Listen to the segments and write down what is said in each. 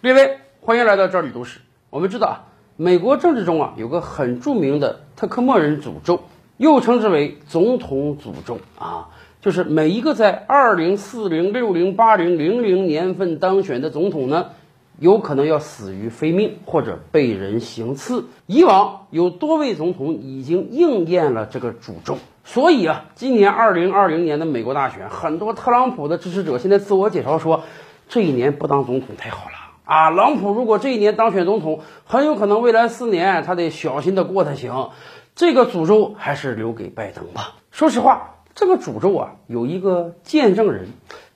列位，欢迎来到这里读史。我们知道啊，美国政治中啊有个很著名的特克莫人诅咒，又称之为总统诅咒啊，就是每一个在二零、四零、六零、八零、零零年份当选的总统呢，有可能要死于非命或者被人行刺。以往有多位总统已经应验了这个诅咒，所以啊，今年二零二零年的美国大选，很多特朗普的支持者现在自我介绍说，这一年不当总统太好了。啊，朗普如果这一年当选总统，很有可能未来四年他得小心的过才行。这个诅咒还是留给拜登吧。说实话，这个诅咒啊，有一个见证人，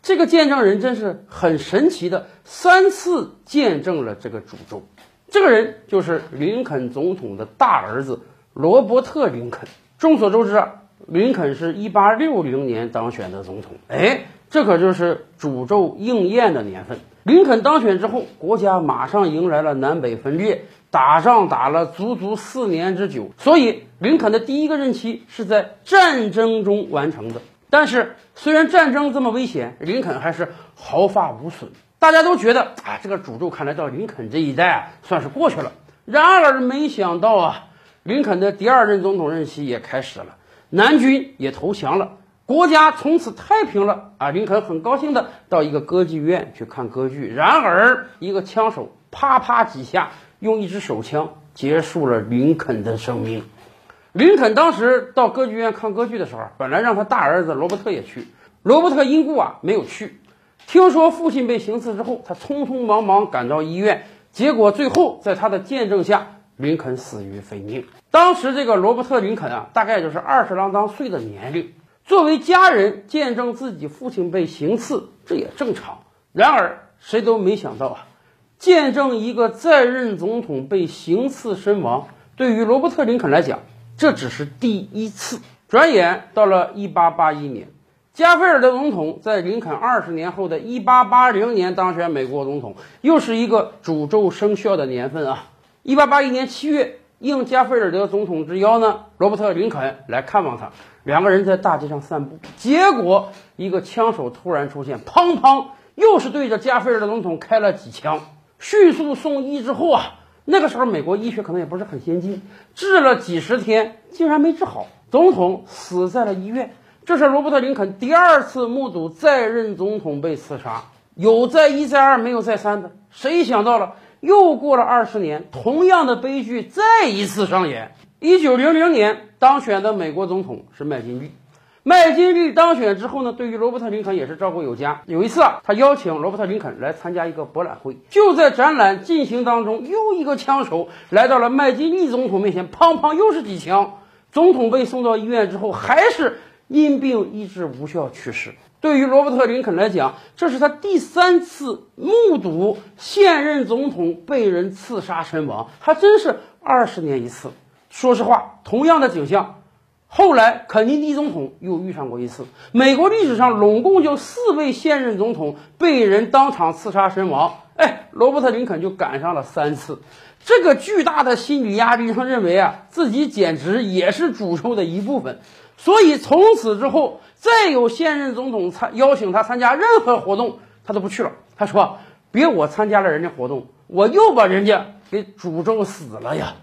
这个见证人真是很神奇的，三次见证了这个诅咒。这个人就是林肯总统的大儿子罗伯特·林肯。众所周知啊，林肯是一八六零年当选的总统，哎，这可就是诅咒应验的年份。林肯当选之后，国家马上迎来了南北分裂，打仗打了足足四年之久。所以，林肯的第一个任期是在战争中完成的。但是，虽然战争这么危险，林肯还是毫发无损。大家都觉得啊，这个诅咒看来到林肯这一代啊，算是过去了。然而，没想到啊，林肯的第二任总统任期也开始了，南军也投降了。国家从此太平了啊！林肯很高兴的到一个歌剧院去看歌剧，然而一个枪手啪啪几下用一支手枪结束了林肯的生命。林肯当时到歌剧院看歌剧的时候，本来让他大儿子罗伯特也去，罗伯特因故啊没有去。听说父亲被行刺之后，他匆匆忙忙赶到医院，结果最后在他的见证下，林肯死于非命。当时这个罗伯特林肯啊，大概就是二十郎当岁的年龄。作为家人见证自己父亲被行刺，这也正常。然而，谁都没想到啊，见证一个在任总统被行刺身亡，对于罗伯特·林肯来讲，这只是第一次。转眼到了1881年，加菲尔德总统在林肯二十年后的1880年当选美国总统，又是一个诅咒生效的年份啊！1881年7月。应加菲尔德总统之邀呢，罗伯特·林肯来看望他。两个人在大街上散步，结果一个枪手突然出现，砰砰，又是对着加菲尔德总统开了几枪，迅速送医之后啊，那个时候美国医学可能也不是很先进，治了几十天竟然没治好，总统死在了医院。这是罗伯特·林肯第二次目睹在任总统被刺杀，有再一再二，没有再三的。谁想到了？又过了二十年，同样的悲剧再一次上演。一九零零年当选的美国总统是麦金利。麦金利当选之后呢，对于罗伯特林肯也是照顾有加。有一次啊，他邀请罗伯特林肯来参加一个博览会，就在展览进行当中，又一个枪手来到了麦金利总统面前，砰砰又是几枪。总统被送到医院之后，还是因病医治无效去世。对于罗伯特·林肯来讲，这是他第三次目睹现任总统被人刺杀身亡，还真是二十年一次。说实话，同样的景象，后来肯尼迪总统又遇上过一次。美国历史上拢共就四位现任总统被人当场刺杀身亡，哎，罗伯特·林肯就赶上了三次。这个巨大的心理压力，他认为啊，自己简直也是诅咒的一部分。所以从此之后，再有现任总统参邀请他参加任何活动，他都不去了。他说：“别我参加了人家活动，我又把人家给诅咒死了呀。”